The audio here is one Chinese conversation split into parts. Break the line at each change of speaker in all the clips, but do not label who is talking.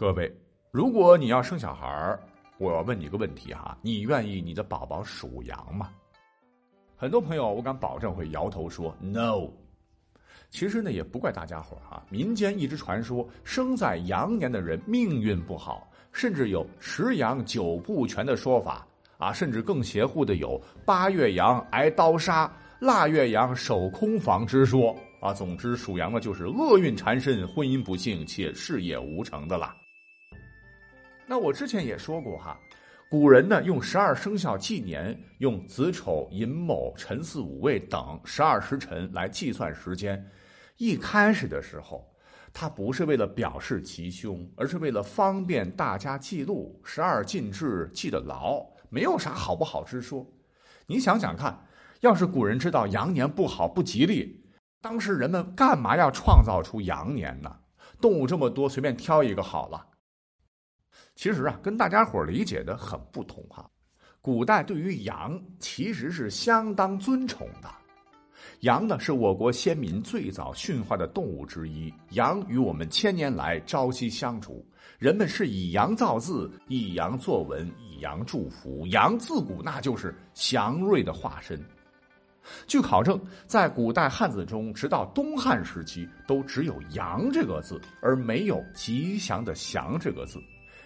各位，如果你要生小孩儿，我要问你个问题哈，你愿意你的宝宝属羊吗？很多朋友，我敢保证会摇头说 no。其实呢，也不怪大家伙儿哈，民间一直传说生在羊年的人命运不好，甚至有十羊九不全的说法啊，甚至更邪乎的有八月羊挨刀杀、腊月羊守空房之说啊。总之，属羊的就是厄运缠身、婚姻不幸且事业无成的啦。那我之前也说过哈，古人呢用十二生肖纪年，用子丑寅卯辰巳午未等十二时辰来计算时间。一开始的时候，它不是为了表示吉凶，而是为了方便大家记录。十二进制记得牢，没有啥好不好之说。你想想看，要是古人知道羊年不好不吉利，当时人们干嘛要创造出羊年呢？动物这么多，随便挑一个好了。其实啊，跟大家伙理解的很不同哈。古代对于羊其实是相当尊崇的。羊呢，是我国先民最早驯化的动物之一。羊与我们千年来朝夕相处，人们是以羊造字，以羊作文，以羊祝福。羊自古那就是祥瑞的化身。据考证，在古代汉字中，直到东汉时期，都只有“羊”这个字，而没有“吉祥”的“祥”这个字。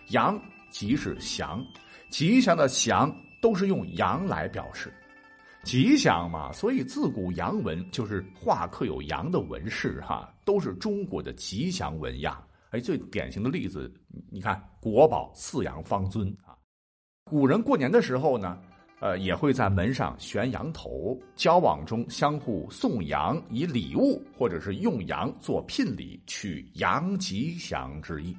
羊即是祥，吉祥的“祥”都是用“羊”来表示。吉祥嘛，所以自古阳文就是画刻有羊的纹饰，哈，都是中国的吉祥纹样。哎，最典型的例子，你看国宝四羊方尊啊。古人过年的时候呢，呃，也会在门上悬羊头，交往中相互送羊以礼物，或者是用羊做聘礼，取羊吉祥之意。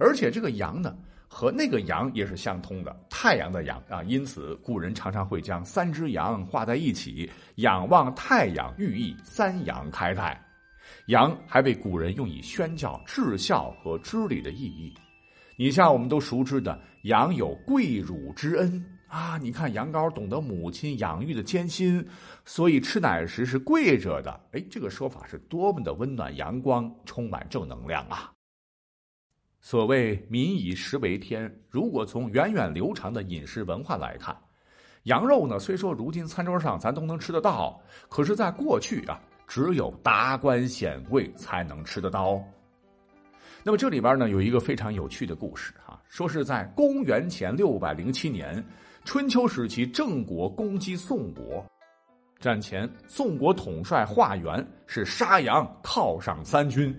而且这个羊呢。和那个羊也是相通的，太阳的阳啊，因此古人常常会将三只羊画在一起，仰望太阳，寓意三阳开泰。羊还被古人用以宣教、至孝和知礼的意义。你像我们都熟知的“羊有跪乳之恩”啊，你看羊羔懂得母亲养育的艰辛，所以吃奶时是跪着的。哎，这个说法是多么的温暖阳光，充满正能量啊！所谓民以食为天，如果从源远流长的饮食文化来看，羊肉呢，虽说如今餐桌上咱都能吃得到，可是，在过去啊，只有达官显贵才能吃得到。那么这里边呢，有一个非常有趣的故事哈，说是在公元前六百零七年，春秋时期，郑国攻击宋国，战前，宋国统帅华元是杀羊犒赏三军。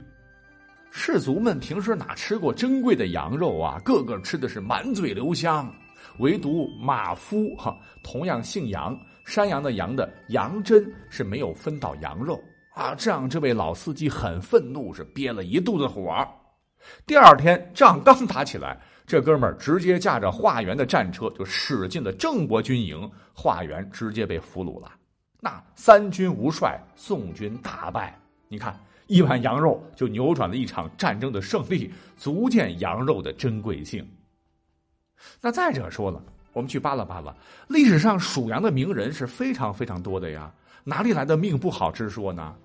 士卒们平时哪吃过珍贵的羊肉啊？个个吃的是满嘴留香，唯独马夫哈，同样姓杨，山羊的羊的杨真是没有分到羊肉啊！这让，这位老司机很愤怒，是憋了一肚子火。第二天仗刚打起来，这哥们儿直接驾着化元的战车就驶进了郑国军营，化元直接被俘虏了。那三军无帅，宋军大败。你看。一碗羊肉就扭转了一场战争的胜利，足见羊肉的珍贵性。那再者说了，我们去扒拉扒拉，历史上属羊的名人是非常非常多的呀，哪里来的命不好之说呢？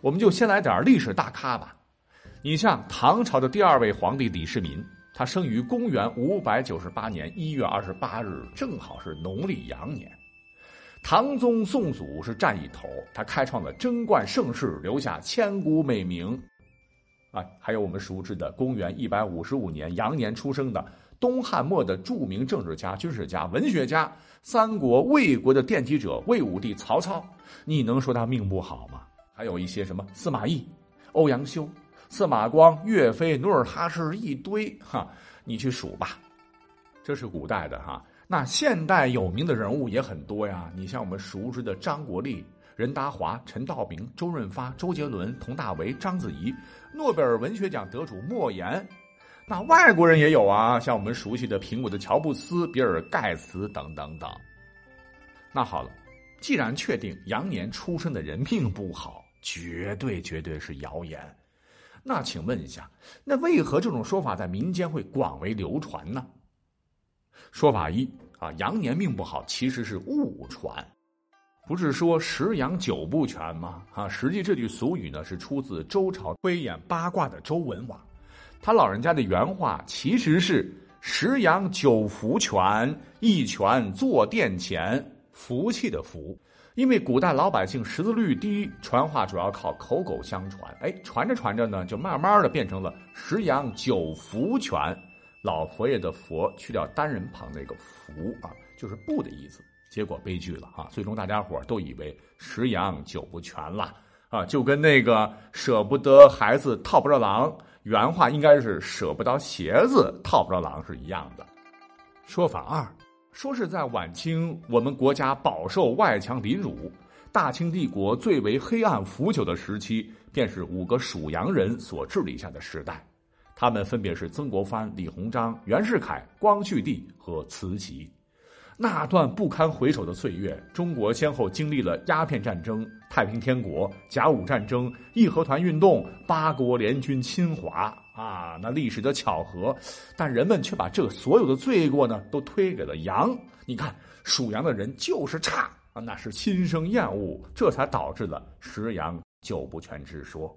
我们就先来点历史大咖吧。你像唐朝的第二位皇帝李世民，他生于公元五百九十八年一月二十八日，正好是农历羊年。唐宗宋祖是占一头，他开创了贞观盛世，留下千古美名。啊，还有我们熟知的公元一百五十五年羊年出生的东汉末的著名政治家、军事家、文学家，三国魏国的奠基者魏武帝曹操，你能说他命不好吗？还有一些什么司马懿、欧阳修、司马光、岳飞、努尔哈赤一堆，哈，你去数吧。这是古代的哈。那现代有名的人物也很多呀，你像我们熟知的张国立、任达华、陈道明、周润发、周杰伦、佟大为、章子怡，诺贝尔文学奖得主莫言。那外国人也有啊，像我们熟悉的苹果的乔布斯、比尔盖茨等等等。那好了，既然确定羊年出生的人命不好，绝对绝对是谣言。那请问一下，那为何这种说法在民间会广为流传呢？说法一啊，羊年命不好，其实是误传。不是说十羊九不全吗？啊，实际这句俗语呢是出自周朝推演八卦的周文王。他老人家的原话其实是“十羊九福全，一全坐殿前”，福气的福。因为古代老百姓识字率低，传话主要靠口口相传。哎，传着传着呢，就慢慢的变成了“十羊九福全”。老佛爷的“佛”去掉单人旁那个“福”啊，就是“不”的意思。结果悲剧了啊！最终大家伙都以为十羊九不全了啊，就跟那个舍不得孩子套不着狼，原话应该是舍不得鞋子套不着狼是一样的。说法二。说是在晚清，我们国家饱受外强凌辱，大清帝国最为黑暗腐朽的时期，便是五个属羊人所治理下的时代。他们分别是曾国藩、李鸿章、袁世凯、光绪帝和慈禧。那段不堪回首的岁月，中国先后经历了鸦片战争、太平天国、甲午战争、义和团运动、八国联军侵华。啊，那历史的巧合，但人们却把这所有的罪过呢，都推给了羊。你看，属羊的人就是差啊，那是心生厌恶，这才导致了十羊九不全之说。